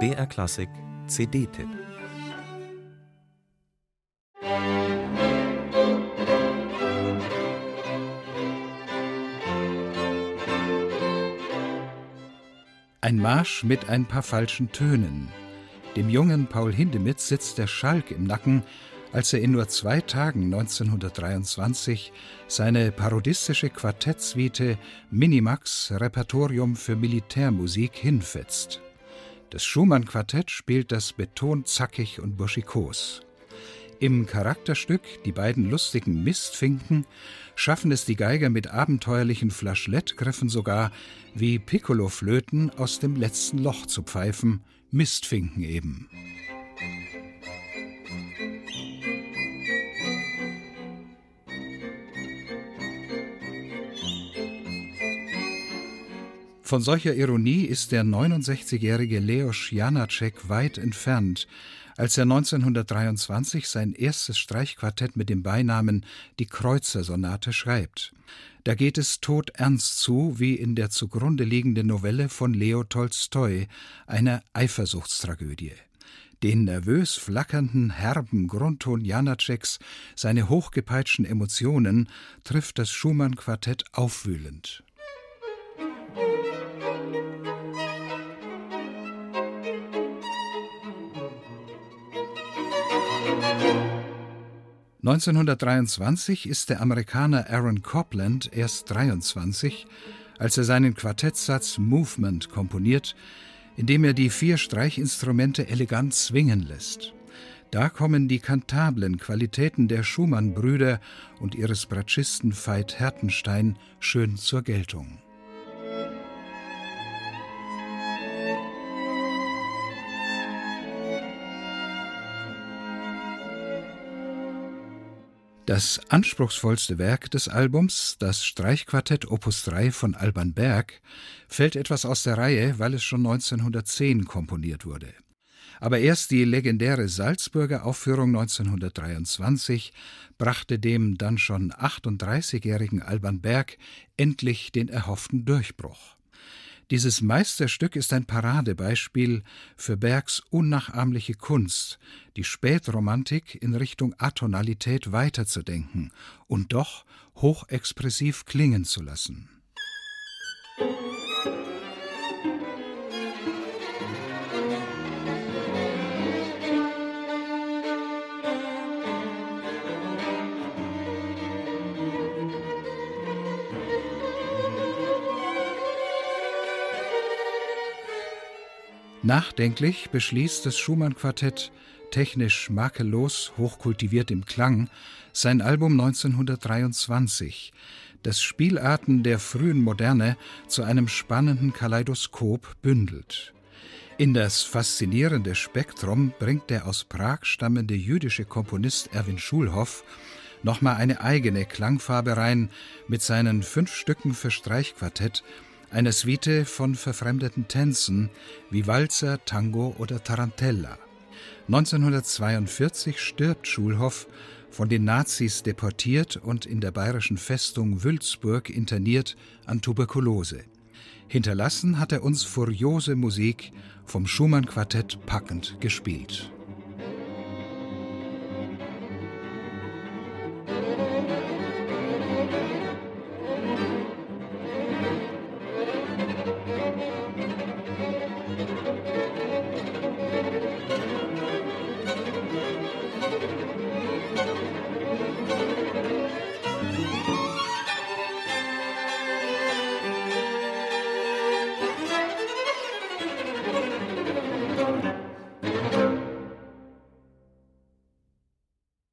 BR Klassik CD-Tipp Ein Marsch mit ein paar falschen Tönen. Dem jungen Paul Hindemith sitzt der Schalk im Nacken, als er in nur zwei Tagen 1923 seine parodistische Quartettsuite Minimax Repertorium für Militärmusik hinfetzt. Das Schumann-Quartett spielt das Beton zackig und burschikos. Im Charakterstück Die beiden lustigen Mistfinken schaffen es die Geiger mit abenteuerlichen Flaschlettgriffen sogar, wie Piccoloflöten aus dem letzten Loch zu pfeifen, Mistfinken eben. Von solcher Ironie ist der 69-jährige Leos Janacek weit entfernt, als er 1923 sein erstes Streichquartett mit dem Beinamen Die Kreuzer-Sonate schreibt. Da geht es todernst zu, wie in der zugrunde liegenden Novelle von Leo Tolstoi, einer Eifersuchtstragödie. Den nervös flackernden, herben Grundton Janaceks, seine hochgepeitschten Emotionen, trifft das Schumann-Quartett aufwühlend. 1923 ist der Amerikaner Aaron Copland erst 23, als er seinen Quartettsatz Movement komponiert, in dem er die vier Streichinstrumente elegant zwingen lässt. Da kommen die kantablen Qualitäten der Schumann-Brüder und ihres Bratschisten Veit Hertenstein schön zur Geltung. Das anspruchsvollste Werk des Albums, das Streichquartett Opus 3 von Alban Berg, fällt etwas aus der Reihe, weil es schon 1910 komponiert wurde. Aber erst die legendäre Salzburger Aufführung 1923 brachte dem dann schon 38-jährigen Alban Berg endlich den erhofften Durchbruch. Dieses Meisterstück ist ein Paradebeispiel für Bergs unnachahmliche Kunst, die Spätromantik in Richtung Atonalität weiterzudenken und doch hochexpressiv klingen zu lassen. Nachdenklich beschließt das Schumann-Quartett, technisch makellos, hochkultiviert im Klang, sein Album 1923, das Spielarten der frühen Moderne zu einem spannenden Kaleidoskop bündelt. In das faszinierende Spektrum bringt der aus Prag stammende jüdische Komponist Erwin Schulhoff nochmal eine eigene Klangfarbe rein mit seinen fünf Stücken für Streichquartett eine Suite von verfremdeten Tänzen wie Walzer, Tango oder Tarantella. 1942 stirbt Schulhoff, von den Nazis deportiert und in der bayerischen Festung Wülzburg interniert an Tuberkulose. Hinterlassen hat er uns furiose Musik vom Schumann-Quartett packend gespielt.